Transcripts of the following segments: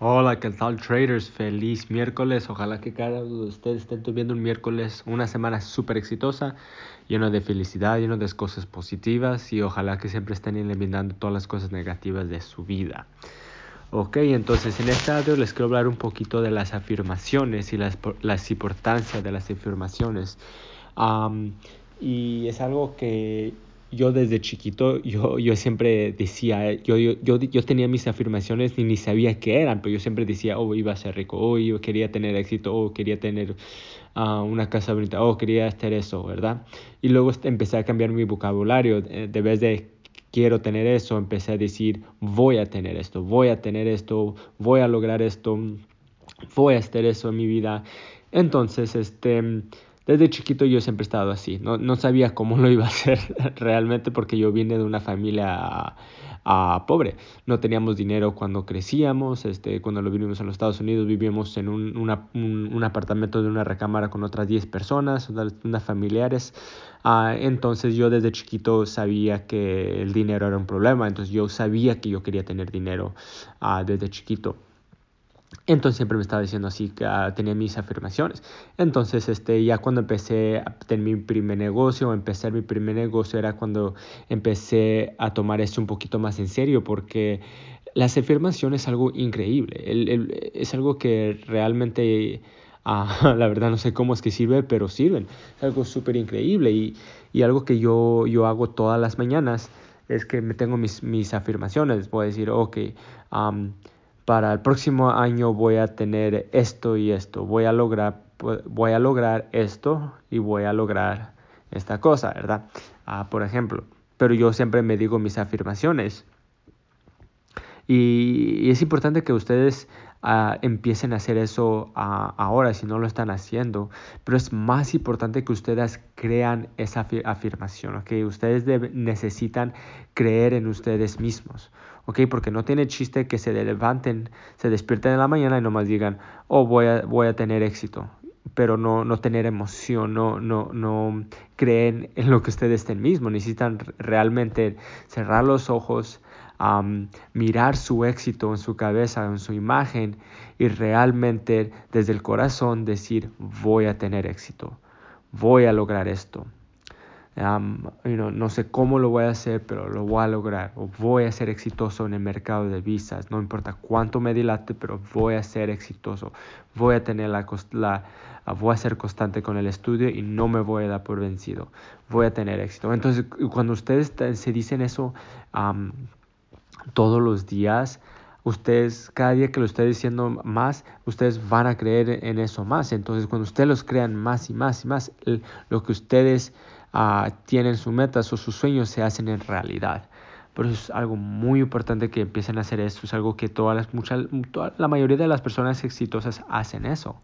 Hola, ¿qué tal traders? Feliz miércoles. Ojalá que cada uno de ustedes estén tuviendo un miércoles, una semana súper exitosa, lleno de felicidad, lleno de cosas positivas y ojalá que siempre estén eliminando todas las cosas negativas de su vida. Ok, entonces en este audio les quiero hablar un poquito de las afirmaciones y las, las importancias de las afirmaciones. y es algo que yo desde chiquito, yo, yo siempre decía, yo, yo, yo, tenía mis afirmaciones y ni sabía qué eran, pero yo siempre decía, oh, iba a ser rico, oh, yo quería tener éxito, oh, quería tener uh, una casa bonita, oh, quería hacer eso, ¿verdad? Y luego empecé a cambiar mi vocabulario, eh, de vez de quiero tener eso, empecé a decir, voy a tener esto, voy a tener esto, voy a lograr esto, voy a hacer eso en mi vida. Entonces, este desde chiquito yo siempre he estado así, no, no sabía cómo lo iba a hacer realmente porque yo vine de una familia pobre, no teníamos dinero cuando crecíamos, este, cuando lo vivimos en los Estados Unidos vivíamos en un, un, apartamento de una recámara con otras 10 personas, unas familiares, ah, entonces yo desde chiquito sabía que el dinero era un problema, entonces yo sabía que yo quería tener dinero ah, desde chiquito. Entonces siempre me estaba diciendo así, que ah, tenía mis afirmaciones. Entonces, este, ya cuando empecé a tener mi primer negocio, empezar mi primer negocio, era cuando empecé a tomar esto un poquito más en serio, porque las afirmaciones es algo increíble, es algo que realmente, ah, la verdad no sé cómo es que sirve, pero sirven. Es algo súper increíble y, y, algo que yo, yo hago todas las mañanas es que me tengo mis, mis afirmaciones. A decir, ok, para el próximo año voy a tener esto y esto, voy a lograr, voy a lograr esto y voy a lograr esta cosa, ¿verdad? Ah, por ejemplo, pero yo siempre me digo mis afirmaciones. Y, es importante que ustedes ah, empiecen a hacer eso ah, ahora si no lo están haciendo. Pero es más importante que ustedes crean esa afirmación, ¿ok? Ustedes necesitan creer en ustedes mismos. ¿ok? Porque no tiene chiste que se levanten, se despierten en la mañana y nomás digan, oh, voy a, voy a tener éxito, pero no, no tener emoción, no, no, no creen en lo que ustedes estén mismos, necesitan realmente cerrar los ojos, mirar su éxito en su cabeza, en su imagen y realmente desde el corazón decir, voy a tener éxito, voy a lograr esto no sé cómo lo voy a hacer, pero lo voy a lograr. O voy a ser exitoso en el mercado de visas. No importa cuánto me dilate, pero voy a ser exitoso. Voy a tener la, la voy a ser constante con el estudio y no me voy a dar por vencido. Voy a tener éxito. Entonces, cuando ustedes se dicen eso todos los días, ustedes, cada día que lo esté diciendo más, ustedes van a creer en eso más. Entonces, cuando ustedes los crean más y más y más, lo que ustedes uh, tienen sus metas o sus sueños se hacen en realidad. Por eso es algo muy importante que empiecen a hacer esto. Es algo que todas las, muchas, la mayoría de las personas exitosas hacen eso.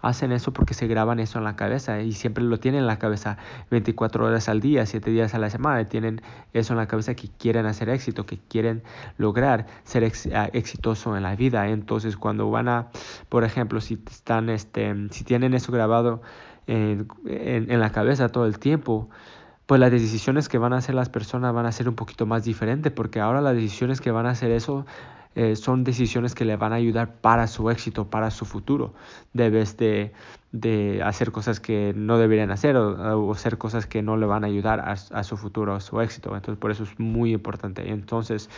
Hacen eso porque se graban eso en la cabeza y siempre lo tienen en la cabeza 24 horas al día, 7 días a la semana. Tienen eso en la cabeza que quieren hacer éxito, que quieren lograr ser ah, exitoso en la vida. Entonces, cuando van a, por ejemplo, si están, este, si tienen eso grabado en, en, la cabeza todo el tiempo, pues las decisiones que van a hacer las personas van a ser un poquito más diferentes, porque ahora las decisiones que van a hacer eso eh, son decisiones que le van a ayudar para su éxito, para su futuro. Debes de, de hacer cosas que no deberían hacer o, hacer cosas que no le van a ayudar a, su futuro, a su éxito. Entonces, por eso es muy importante. Entonces,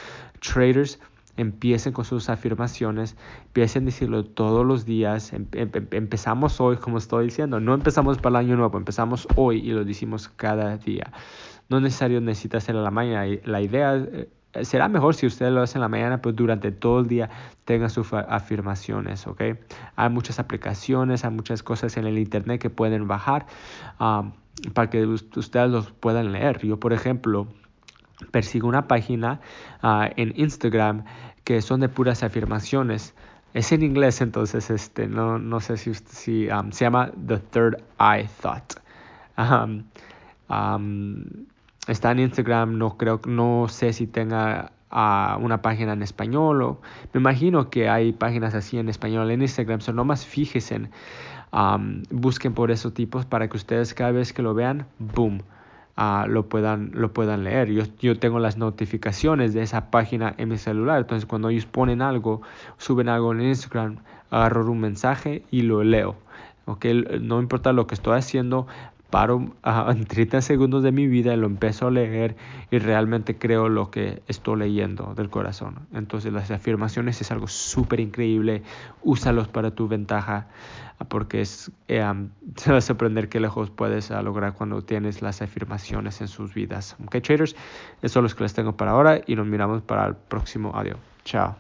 traders empiecen con sus afirmaciones, empiecen a decirlo todos los días, em, em, em, empezamos hoy, como estoy diciendo, no empezamos para el año nuevo, empezamos hoy y lo decimos cada día. No es necesario necesita hacerlo a la mañana, la idea eh, será mejor si ustedes lo hacen en la mañana, pero durante todo el día tengan sus afirmaciones, ¿ok? Hay muchas aplicaciones, hay muchas cosas en el internet que pueden bajar para que ustedes los puedan leer. Yo, por ejemplo, persigo una página ah, en Instagram que son de puras afirmaciones. Es en inglés, entonces este, no, no sé si, si um, se llama The Third Eye Thought. Está en Instagram, no creo, no sé si tenga uh, una página en español o me imagino que hay páginas así en español en Instagram, so nomás fíjense, busquen por esos tipos para que ustedes cada vez que lo vean, boom, ah, lo, puedan, lo puedan leer. Yo, yo tengo las notificaciones de esa página en mi celular, entonces cuando ellos ponen algo, suben algo en Instagram, agarro un mensaje y lo leo. Okay, no importa lo que estoy haciendo, paro en 30 segundos de mi vida y lo empiezo a leer y realmente creo lo que estoy leyendo del corazón. Entonces las afirmaciones es algo súper increíble, úsalos para tu ventaja porque es, eh, se vas a aprender qué lejos puedes lograr cuando tienes las afirmaciones en sus vidas. Ok traders, eso es lo que les tengo para ahora y nos miramos para el próximo audio. Chao.